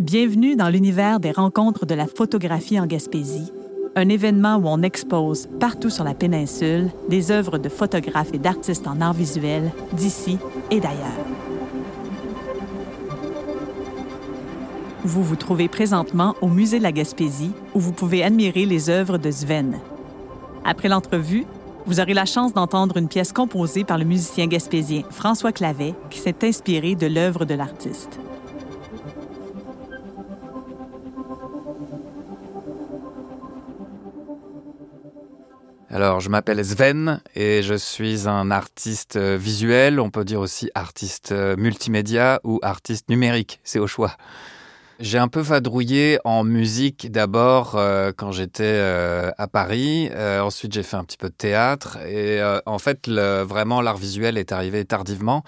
Bienvenue dans l'univers des rencontres de la photographie en Gaspésie, un événement où on expose partout sur la péninsule des œuvres de photographes et d'artistes en art visuel d'ici et d'ailleurs. Vous vous trouvez présentement au Musée de la Gaspésie où vous pouvez admirer les œuvres de Sven. Après l'entrevue, vous aurez la chance d'entendre une pièce composée par le musicien gaspésien François Clavet qui s'est inspiré de l'œuvre de l'artiste. Alors, je m'appelle Sven et je suis un artiste visuel, on peut dire aussi artiste multimédia ou artiste numérique, c'est au choix. J'ai un peu vadrouillé en musique d'abord euh, quand j'étais euh, à Paris. Euh, ensuite, j'ai fait un petit peu de théâtre. Et en fait, vraiment, l'art visuel est arrivé tardivement.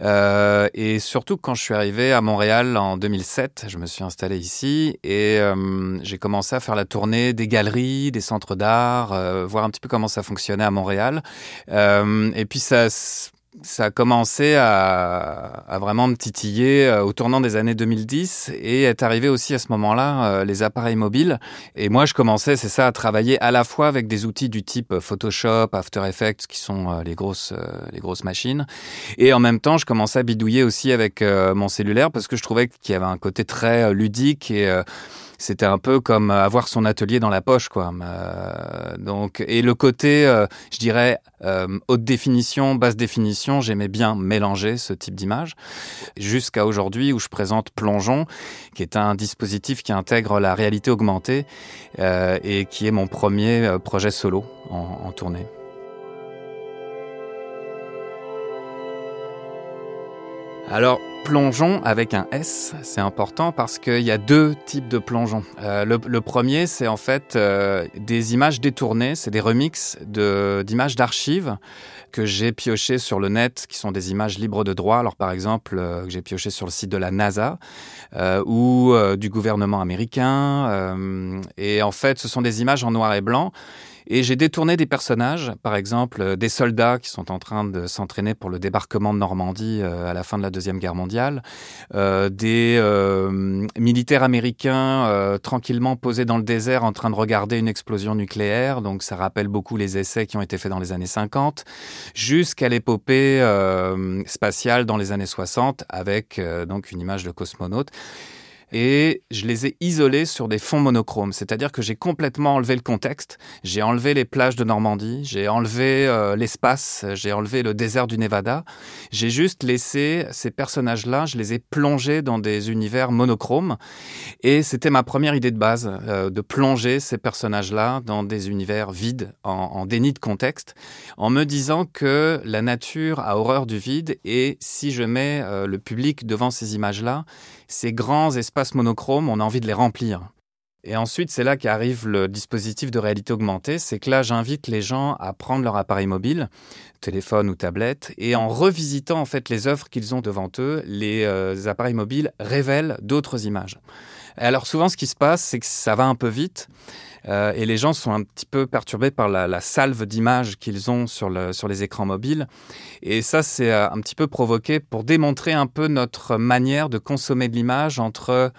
et surtout, quand je suis arrivé à Montréal en 2007, je me suis installé ici et j'ai commencé à faire la tournée des galeries, des centres d'art, voir un petit peu comment ça fonctionnait à Montréal. et puis, ça ça a commencé à, vraiment me titiller euh, au tournant des années 2010 et est arrivé aussi à ce moment-là euh, les appareils mobiles. Et moi, je commençais, c'est ça, à travailler à la fois avec des outils du type Photoshop, After Effects, qui sont euh, les grosses, les grosses machines, et en même temps, je commençais à bidouiller aussi avec mon cellulaire parce que je trouvais qu'il y avait un côté très ludique et c'était un peu comme avoir son atelier dans la poche, quoi. Euh, donc, et le côté, euh, je dirais, euh, haute définition, basse définition, j'aimais bien mélanger ce type d'image. Jusqu'à aujourd'hui où je présente Plongeon, qui est un dispositif qui intègre la réalité augmentée et qui est mon premier projet solo en, en tournée. Alors, plongeon avec un S, c'est important parce qu'il y a deux types de plongeons. Euh, le, premier, c'est en fait euh, des images détournées, c'est des remixes d'images d'archives que j'ai piochées sur le net, qui sont des images libres de droit. Alors par exemple, euh, que j'ai pioché sur le site de la NASA ou du gouvernement américain. et en fait, ce sont des images en noir et blanc et j'ai détourné des personnages, par exemple euh, des soldats qui sont en train de s'entraîner pour le débarquement de Normandie euh, à la fin de la Deuxième Guerre mondiale, euh, des militaires américains tranquillement posés dans le désert en train de regarder une explosion nucléaire, donc ça rappelle beaucoup les essais qui ont été faits dans les années 50, jusqu'à l'épopée spatiale dans les années 60 avec donc une image de cosmonaute et je les ai isolés sur des fonds monochromes. C'est-à-dire que j'ai complètement enlevé le contexte. J'ai enlevé les plages de Normandie, j'ai enlevé euh, l'espace, j'ai enlevé le désert du Nevada. J'ai juste laissé ces personnages-là, je les ai plongés dans des univers monochromes. Et c'était ma première idée de base, euh, de plonger ces personnages-là dans des univers vides, en, déni de contexte, en me disant que la nature a horreur du vide et si je mets euh, le public devant ces images-là, ces grands espaces monochromes, on a envie de les remplir. Et ensuite, c'est là qu'arrive le dispositif de réalité augmentée. C'est que là, j'invite les gens à prendre leur appareil mobile, téléphone ou tablette, et en revisitant en fait les œuvres qu'ils ont devant eux, les euh, appareils mobiles révèlent d'autres images. alors souvent, ce qui se passe, c'est que ça va un peu vite. Euh, et les gens sont un petit peu perturbés par la, salve d'images qu'ils ont sur, sur les écrans mobiles. Et ça, c'est euh, un petit peu provoqué pour démontrer un peu notre manière de consommer de l'image entre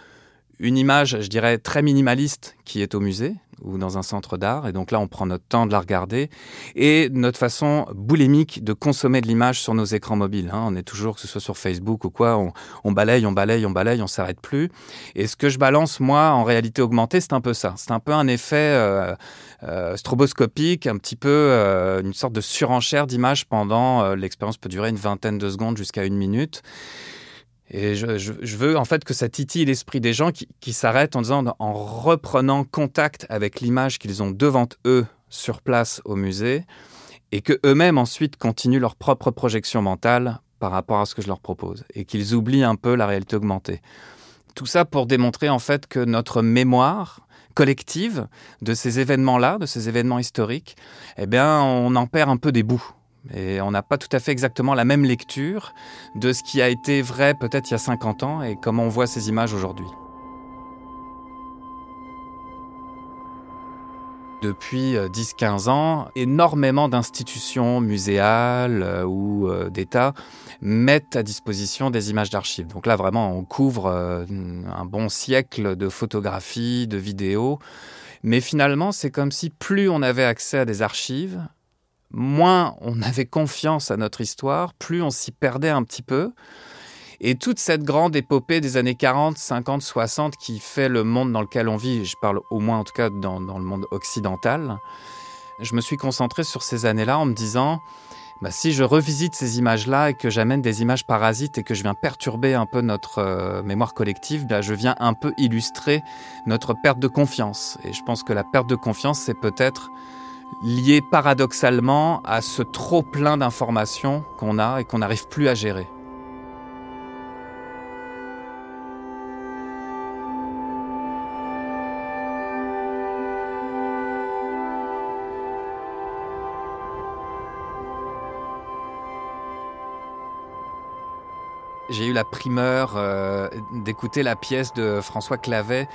une image, je dirais, très minimaliste qui est au musée, ou dans un centre d'art. Et donc là, on prend notre temps de la regarder. Et notre façon boulémique de consommer de l'image sur nos écrans mobiles. Hein. On est toujours, que ce soit sur Facebook ou quoi, on, balaye, on balaye, on balaye, on s'arrête plus. Et ce que je balance, moi, en réalité augmentée, c'est un peu ça. C'est un peu un effet euh, euh, stroboscopique, un petit peu euh, une sorte de surenchère d'images pendant, l'expérience peut durer une vingtaine de secondes jusqu'à une minute. Et je, veux en fait que ça titille l'esprit des gens qui, s'arrêtent en en reprenant contact avec l'image qu'ils ont devant eux sur place au musée, et que eux-mêmes ensuite continuent leur propre projection mentale par rapport à ce que je leur propose, et qu'ils oublient un peu la réalité augmentée. Tout ça pour démontrer en fait que notre mémoire collective de ces événements-là, de ces événements historiques, eh bien, on en perd un peu des bouts. Et on n'a pas tout à fait exactement la même lecture de ce qui a été vrai peut-être il y a 50 ans et comment on voit ces images aujourd'hui. depuis 10-15 ans, énormément d'institutions muséales ou d'État mettent à disposition des images d'archives. Donc là, vraiment, on couvre un bon siècle de photographies, de vidéos. Mais finalement, c'est comme si plus on avait accès à des archives, moins on avait confiance à notre histoire, plus on s'y perdait un petit peu. Et toute cette grande épopée des années 40, 50, 60 qui fait le monde dans lequel on vit, je parle au moins en tout cas dans, le monde occidental, je me suis concentré sur ces années-là en me disant, bah, si je revisite ces images-là et que j'amène des images parasites et que je viens perturber un peu notre euh, mémoire collective, bah, je viens un peu illustrer notre perte de confiance. Et je pense que la perte de confiance, c'est peut-être lié paradoxalement à ce trop plein d'informations qu'on a et qu'on n'arrive plus à gérer. J'ai eu la primeur euh, d'écouter la pièce de François Clavet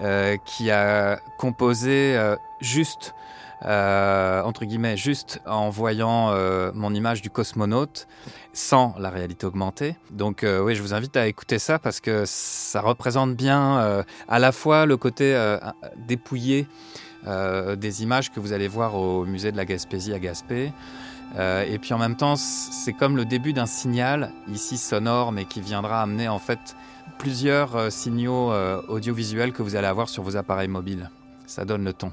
euh, qui a composé euh, juste, entre guillemets, juste en voyant mon image du cosmonaute sans la réalité augmentée. Donc oui, je vous invite à écouter ça parce que ça représente bien à la fois le côté dépouillé des images que vous allez voir au musée de la Gaspésie à Gaspé. Euh, et puis en même temps, c'est comme le début d'un signal, ici sonore, mais qui viendra amener en fait plusieurs euh, signaux euh, audiovisuels que vous allez avoir sur vos appareils mobiles. Ça donne le ton.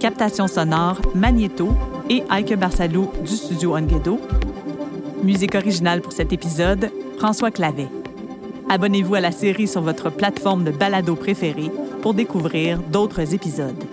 Captation sonore, Magneto et Ike Barsalou du studio Onguedo. Musique originale pour cet épisode, François Clavet. Abonnez-vous à la série sur votre plateforme de balado préférée pour découvrir d'autres épisodes.